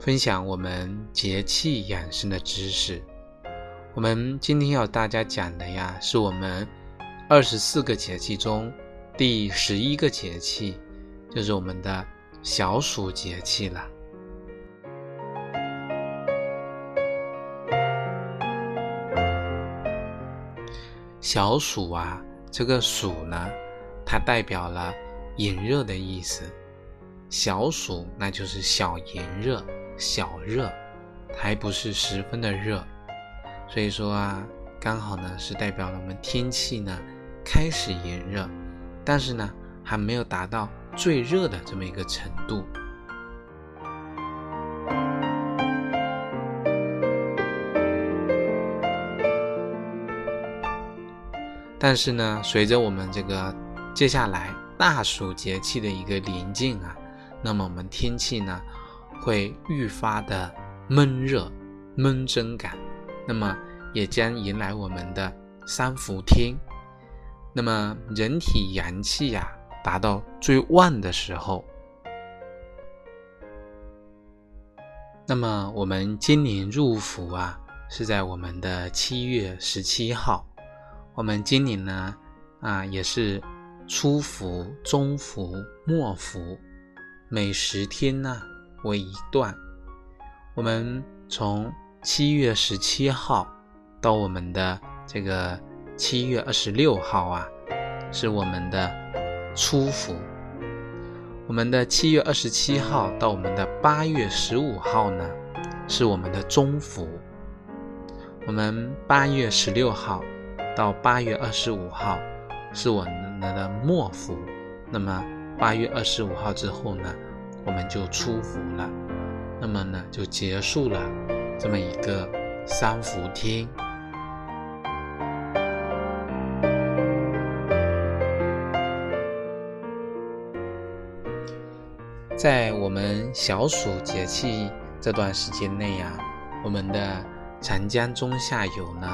分享我们节气养生的知识。我们今天要大家讲的呀，是我们二十四个节气中第十一个节气，就是我们的小暑节气了。小暑啊，这个暑呢，它代表了。炎热的意思，小暑那就是小炎热、小热，还不是十分的热，所以说啊，刚好呢是代表了我们天气呢开始炎热，但是呢还没有达到最热的这么一个程度。但是呢，随着我们这个接下来。大暑节气的一个临近啊，那么我们天气呢会愈发的闷热、闷蒸感，那么也将迎来我们的三伏天，那么人体阳气呀达到最旺的时候，那么我们今年入伏啊是在我们的七月十七号，我们今年呢啊也是。初伏、中伏、末伏，每十天呢为一段。我们从七月十七号到我们的这个七月二十六号啊，是我们的初伏；我们的七月二十七号到我们的八月十五号呢，是我们的中伏；我们八月十六号到八月二十五号。是我们的末伏，那么八月二十五号之后呢，我们就出伏了，那么呢就结束了这么一个三伏天。在我们小暑节气这段时间内呀，我们的长江中下游呢，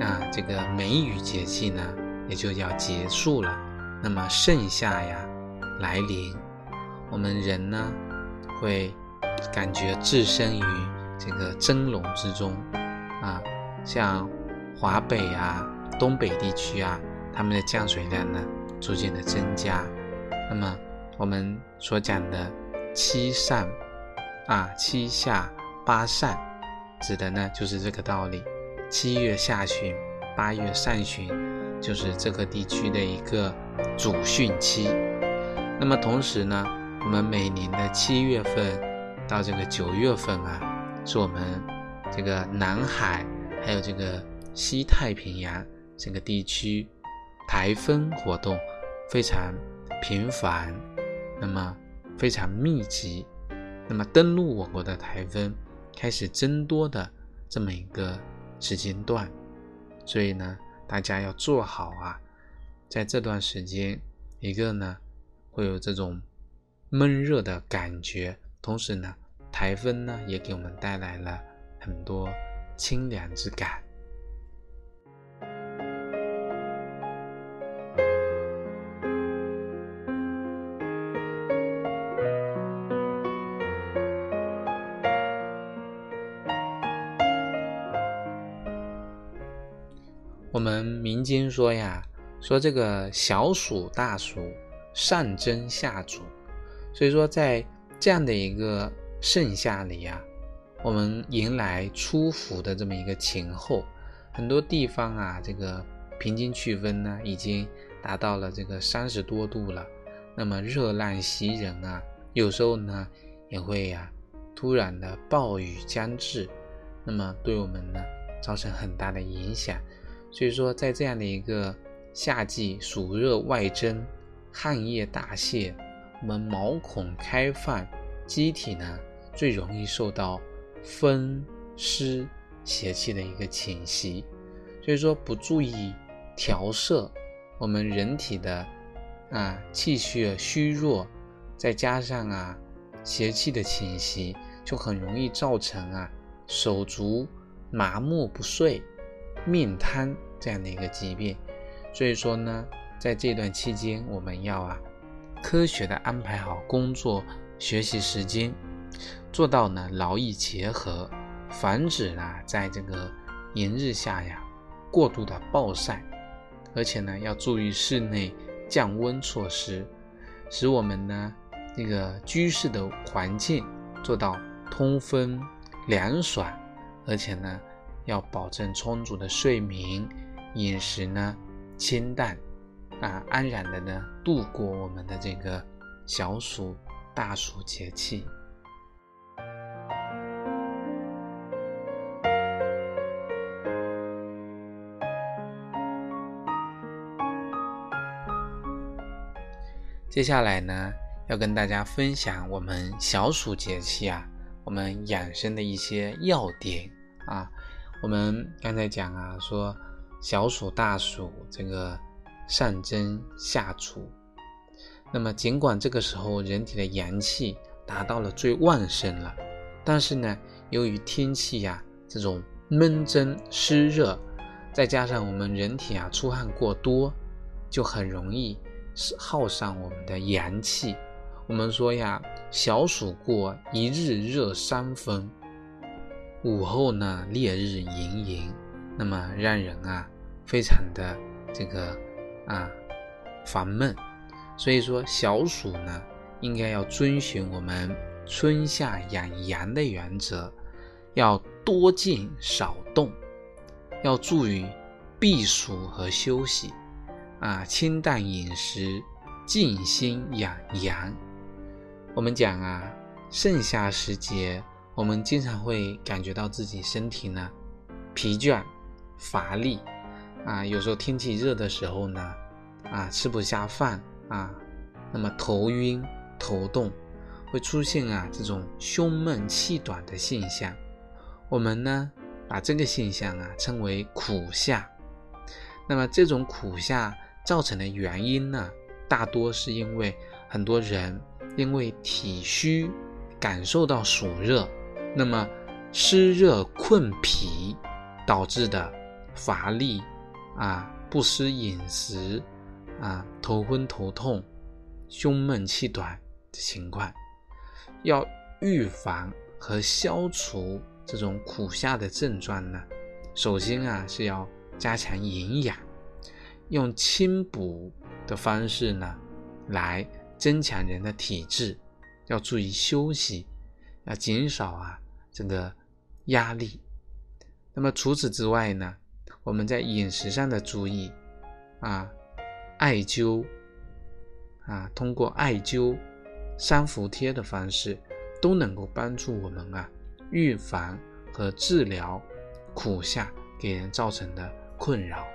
啊这个梅雨节气呢。也就要结束了，那么盛夏呀来临，我们人呢会感觉置身于这个蒸笼之中啊，像华北啊、东北地区啊，他们的降水量呢逐渐的增加。那么我们所讲的七上啊、七下八上，指的呢就是这个道理。七月下旬，八月上旬。就是这个地区的一个主汛期。那么同时呢，我们每年的七月份到这个九月份啊，是我们这个南海还有这个西太平洋这个地区台风活动非常频繁，那么非常密集，那么登陆我国的台风开始增多的这么一个时间段，所以呢。大家要做好啊，在这段时间，一个呢会有这种闷热的感觉，同时呢，台风呢也给我们带来了很多清凉之感。我们民间说呀，说这个小暑大暑，上蒸下煮，所以说在这样的一个盛夏里呀，我们迎来初伏的这么一个前后，很多地方啊，这个平均气温呢已经达到了这个三十多度了，那么热浪袭人啊，有时候呢也会呀突然的暴雨将至，那么对我们呢造成很大的影响。所以说，在这样的一个夏季，暑热外蒸，汗液大泄，我们毛孔开放，机体呢最容易受到风湿邪气的一个侵袭。所以说，不注意调摄我们人体的啊气血虚弱，再加上啊邪气的侵袭，就很容易造成啊手足麻木不遂、面瘫这样的一个疾病。所以说呢，在这段期间，我们要啊科学的安排好工作、学习时间，做到呢劳逸结合，防止呢在这个炎日下呀。过度的暴晒，而且呢，要注意室内降温措施，使我们呢这个居室的环境做到通风凉爽，而且呢，要保证充足的睡眠，饮食呢清淡，啊，安然的呢度过我们的这个小暑、大暑节气。接下来呢，要跟大家分享我们小暑节气啊，我们养生的一些要点啊。我们刚才讲啊，说小暑大暑这个上蒸下除，那么尽管这个时候人体的阳气达到了最旺盛了，但是呢，由于天气呀这种闷蒸湿热，再加上我们人体啊出汗过多，就很容易。耗上我们的阳气。我们说呀，小暑过，一日热三分，午后呢烈日炎炎，那么让人啊非常的这个啊烦闷。所以说小暑呢，应该要遵循我们春夏养阳的原则，要多静少动，要注意避暑和休息。啊，清淡饮食，静心养阳。我们讲啊，盛夏时节，我们经常会感觉到自己身体呢疲倦、乏力啊。有时候天气热的时候呢，啊吃不下饭啊，那么头晕、头痛，会出现啊这种胸闷气短的现象。我们呢把这个现象啊称为苦夏。那么这种苦夏。造成的原因呢，大多是因为很多人因为体虚感受到暑热，那么湿热困脾导致的乏力啊、不思饮食啊、头昏头痛、胸闷气短的情况。要预防和消除这种苦夏的症状呢，首先啊是要加强营养。用清补的方式呢，来增强人的体质，要注意休息，要减少啊这个压力。那么除此之外呢，我们在饮食上的注意啊，艾灸啊，通过艾灸、三伏贴的方式，都能够帮助我们啊预防和治疗苦夏给人造成的困扰。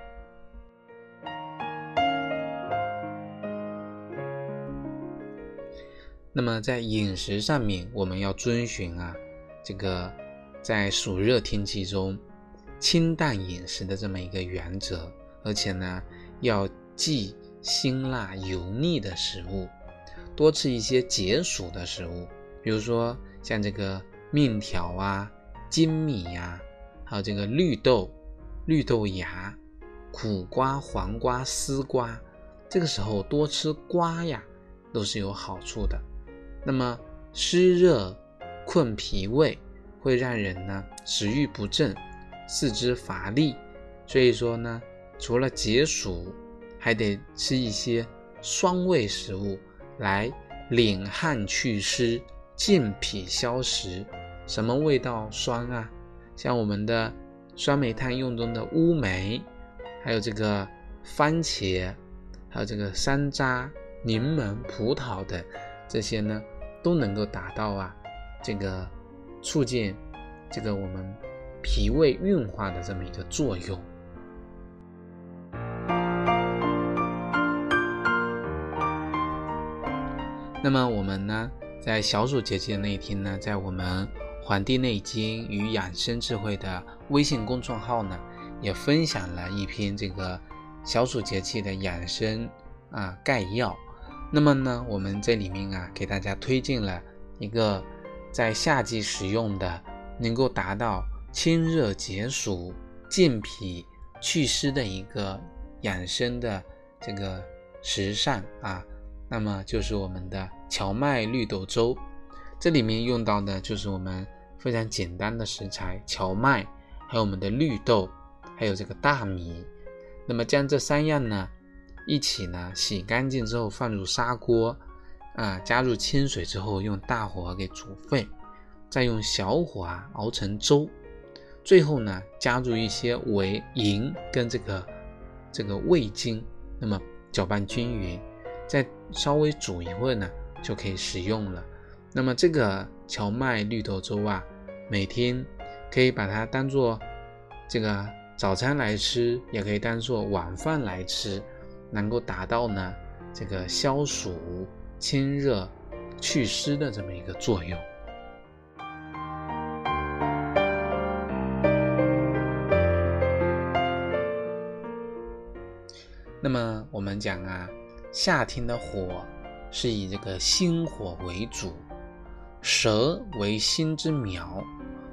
那么在饮食上面，我们要遵循啊，这个在暑热天气中清淡饮食的这么一个原则，而且呢，要忌辛辣油腻的食物，多吃一些解暑的食物，比如说像这个面条啊、精米呀，还有这个绿豆、绿豆芽、苦瓜、黄瓜、丝瓜，这个时候多吃瓜呀，都是有好处的。那么湿热困脾胃，会让人呢食欲不振，四肢乏力。所以说呢，除了解暑，还得吃一些酸味食物来敛汗祛湿、健脾消食。什么味道酸啊？像我们的酸梅汤用中的乌梅，还有这个番茄，还有这个山楂、柠檬、葡萄等这些呢。都能够达到啊，这个促进这个我们脾胃运化的这么一个作用。那么我们呢，在小暑节气的那一天呢，在我们黄帝内经与养生智慧的微信公众号呢，也分享了一篇这个小暑节气的养生啊概要。那么呢，我们这里面啊，给大家推荐了一个在夏季使用的，能够达到清热解暑、健脾祛湿的一个养生的这个食膳啊。那么就是我们的荞麦绿豆粥。这里面用到的就是我们非常简单的食材：荞麦，还有我们的绿豆，还有这个大米。那么将这三样呢一起呢洗干净之后放入砂锅，啊，加入清水之后用大火给煮沸，再用小火啊熬成粥。最后呢加入一些维银跟这个这个味精，那么搅拌均匀，再稍微煮一会儿呢就可以食用了。那么这个荞麦绿豆粥啊，每天可以把它当做这个早餐来吃，也可以当做晚饭来吃，能够达到呢这个消暑、清热、祛湿的这么一个作用。们讲啊，夏天的火是以这个心火为主。舌为心之苗，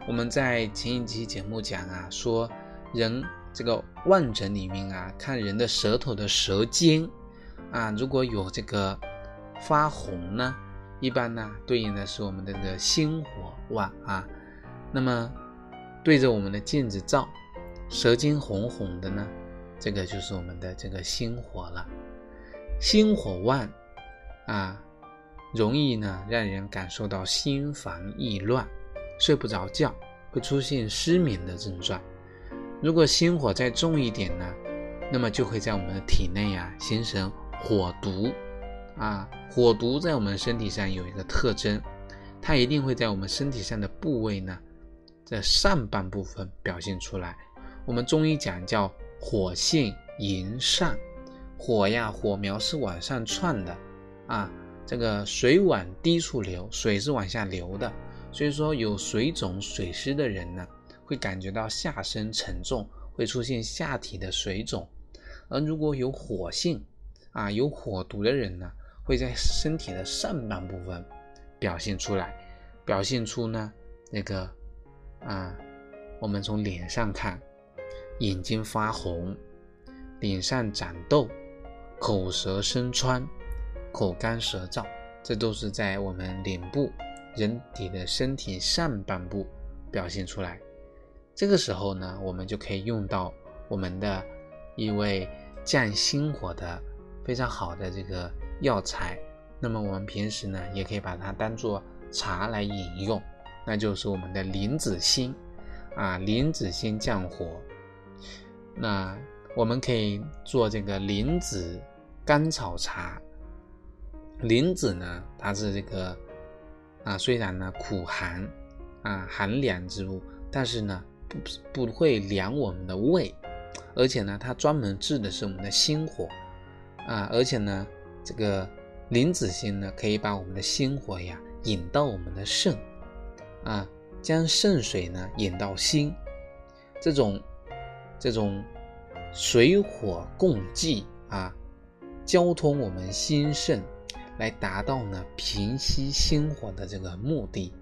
我们在前一期节目讲啊，说人这个望诊里面啊，看人的舌头的舌尖啊，如果有这个发红呢，一般呢对应的是我们的这个心火旺啊。那么对着我们的镜子照，舌尖红红的呢，这个就是我们的这个心火了。心火旺啊。容易呢，让人感受到心烦意乱，睡不着觉，会出现失眠的症状。如果心火再重一点呢，那么就会在我们的体内啊形成火毒啊。火毒在我们身体上有一个特征，它一定会在我们身体上的部位呢，在上半部分表现出来。我们中医讲叫火性迎上，火呀，火苗是往上窜的啊。这个水往低处流，水是往下流的，所以说有水肿、水湿的人呢，会感觉到下身沉重，会出现下体的水肿；而如果有火性啊，有火毒的人呢，会在身体的上半部分表现出来，表现出呢那个啊，我们从脸上看，眼睛发红，脸上长痘，口舌生疮。口干舌燥，这都是在我们脸部、人体的身体上半部表现出来。这个时候呢，我们就可以用到我们的一味降心火的非常好的这个药材。那么我们平时呢，也可以把它当做茶来饮用，那就是我们的莲子心啊，莲子心降火。那我们可以做这个莲子甘草茶。莲子呢，它是这个啊，虽然呢苦寒啊寒凉之物，但是呢不不会凉我们的胃，而且呢它专门治的是我们的心火啊，而且呢这个莲子心呢可以把我们的心火呀引到我们的肾啊，将肾水呢引到心，这种这种水火共济啊，交通我们心肾。来达到呢平息心火的这个目的。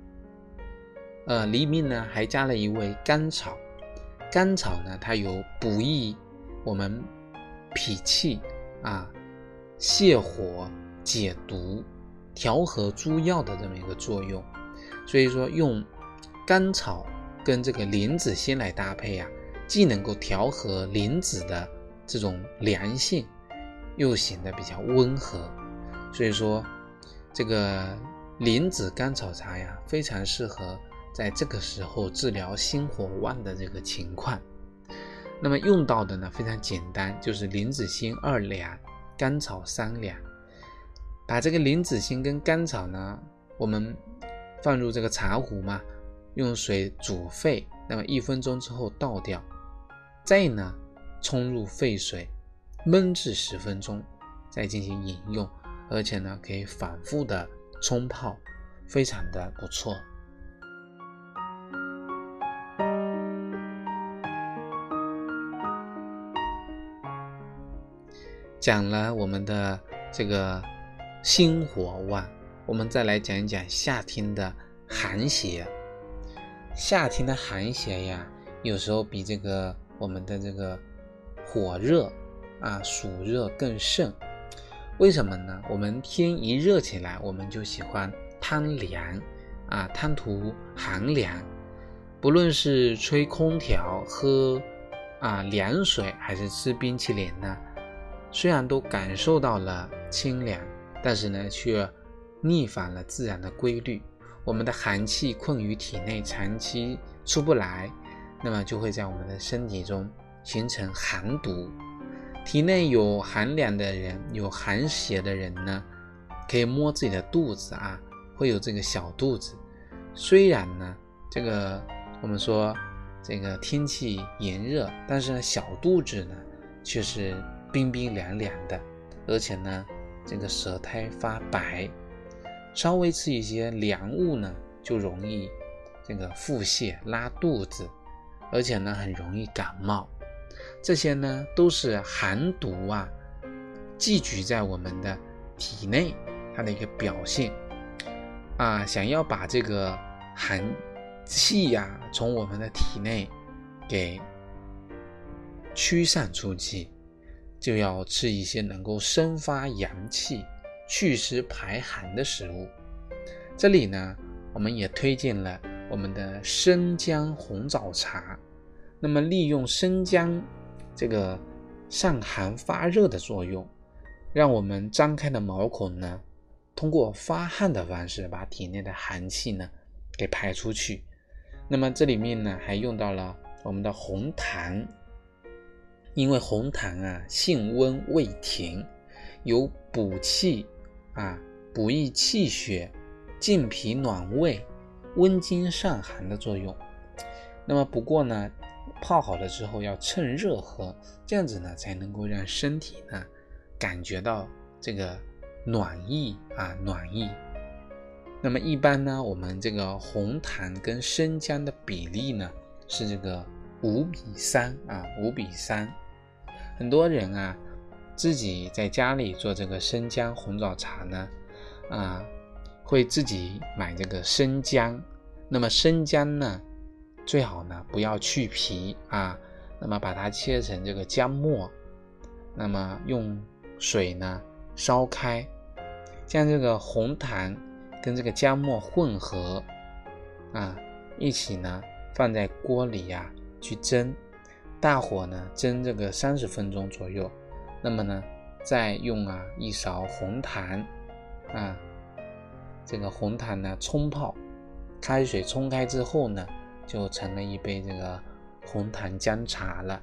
呃，里面呢还加了一味甘草，甘草呢它有补益我们脾气啊、泻火、解毒、调和诸药的这么一个作用。所以说用甘草跟这个莲子心来搭配啊，既能够调和莲子的这种凉性，又显得比较温和。所以说，这个莲子甘草茶呀，非常适合在这个时候治疗心火旺的这个情况。那么用到的呢，非常简单，就是莲子心二两，甘草三两。把这个莲子心跟甘草呢，我们放入这个茶壶嘛，用水煮沸，那么一分钟之后倒掉，再呢冲入沸水焖制十分钟再进行饮用而且呢可以反复的冲泡非常的不错。讲了我们的这个心火旺我们再来讲一讲夏天的寒邪。夏天的寒邪呀有时候比这个我们的这个火热啊暑热更盛。为什么呢？我们天一热起来，我们就喜欢贪凉啊，贪图寒凉。不论是吹空调、喝啊凉水，还是吃冰淇淋呢，虽然都感受到了清凉，但是呢，却逆反了自然的规律。我们的寒气困于体内，长期出不来，那么就会在我们的身体中形成寒毒。体内有寒凉的人，有寒邪的人呢，可以摸自己的肚子啊，会有这个小肚子。虽然呢，这个我们说这个天气炎热，但是呢，小肚子呢却是冰冰凉凉的，而且呢，这个舌苔发白。稍微吃一些凉物呢，就容易这个腹泻、拉肚子，而且呢很容易感冒。这些呢都是寒毒啊寄居在我们的体内，它的一个表现啊。想要把这个寒气呀从我们的体内给驱散出去，就要吃一些能够生发阳气。祛湿排寒的食物，这里呢，我们也推荐了我们的生姜红枣茶。那么，利用生姜这个散寒发热的作用，让我们张开的毛孔呢，通过发汗的方式，把体内的寒气呢给排出去。那么，这里面呢，还用到了我们的红糖，因为红糖啊，性温味甜，有补气。啊，补益气血、健脾暖胃、温经散寒的作用。那么不过呢，泡好了之后要趁热喝，这样子呢才能够让身体呢感觉到这个暖意啊暖意。那么一般呢，我们这个红糖跟生姜的比例呢是这个五比三啊五比三。很多人啊。自己在家里做这个生姜红枣茶呢，啊，会自己买这个生姜。那么生姜呢，最好呢不要去皮啊，那么把它切成这个姜末，那么用水呢烧开，将这个红糖跟这个姜末混合啊，一起呢放在锅里呀去蒸，大火呢蒸这个三十分钟左右。那么呢，再用啊一勺红糖，啊，这个红糖呢冲泡，开水冲开之后呢，就成了一杯这个红糖姜茶了。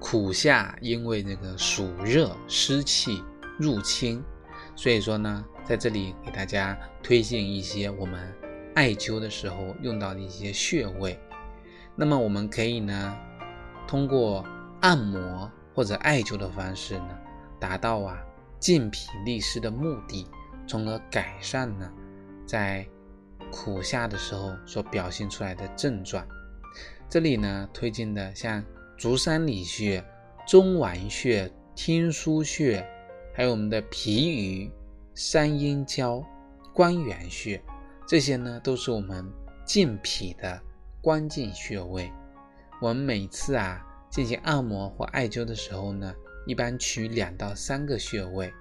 苦夏因为这个暑热湿气入侵，所以说呢。在这里给大家推荐一些我们艾灸的时候用到的一些穴位。那么我们可以呢，通过按摩或者艾灸的方式呢，达到啊健脾利湿的目的，从而改善呢在苦夏的时候所表现出来的症状。这里呢推荐的像足三里穴、中脘穴、天枢穴，还有我们的脾俞。三阴交、关元穴，这些呢都是我们健脾的关键穴位。我们每次啊进行按摩或艾灸的时候呢，一般取两到三个穴位，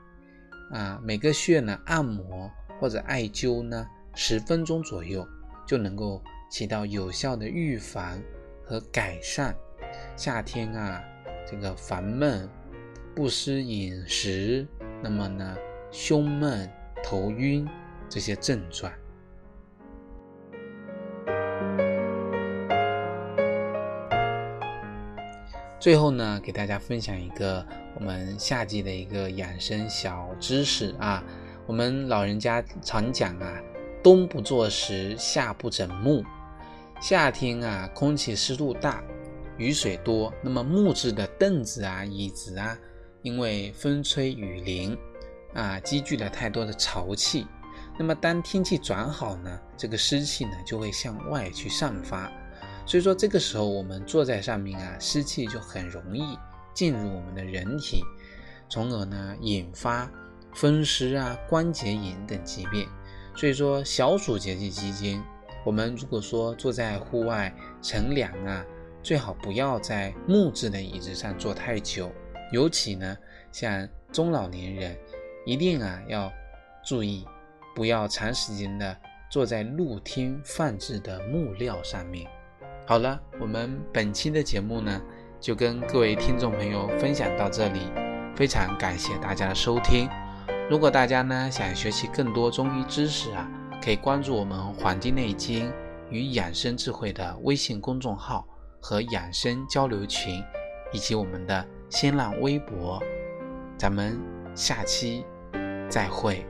啊，每个穴呢按摩或者艾灸呢十分钟左右，就能够起到有效的预防和改善夏天啊这个烦闷、不思饮食，那么呢。胸闷、头晕这些症状。最后呢，给大家分享一个我们夏季的一个养生小知识啊。我们老人家常讲啊，“冬不坐石，夏不整木”。夏天啊，空气湿度大，雨水多，那么木质的凳子啊、椅子啊，因为风吹雨淋。啊，积聚了太多的潮气，那么当天气转好呢，这个湿气呢就会向外去散发，所以说这个时候我们坐在上面啊，湿气就很容易进入我们的人体，从而呢引发风湿啊、关节炎等疾病。所以说小暑节气期间，我们如果说坐在户外乘凉啊，最好不要在木质的椅子上坐太久，尤其呢像中老年人，一定啊要注意。不要长时间的坐在露天放置的木料上面。好了，我们本期的节目呢，就跟各位听众朋友分享到这里，非常感谢大家的收听。如果大家呢想学习更多中医知识啊，可以关注我们《黄帝内经与养生智慧》的微信公众号和养生交流群，以及我们的新浪微博。咱们下期再会。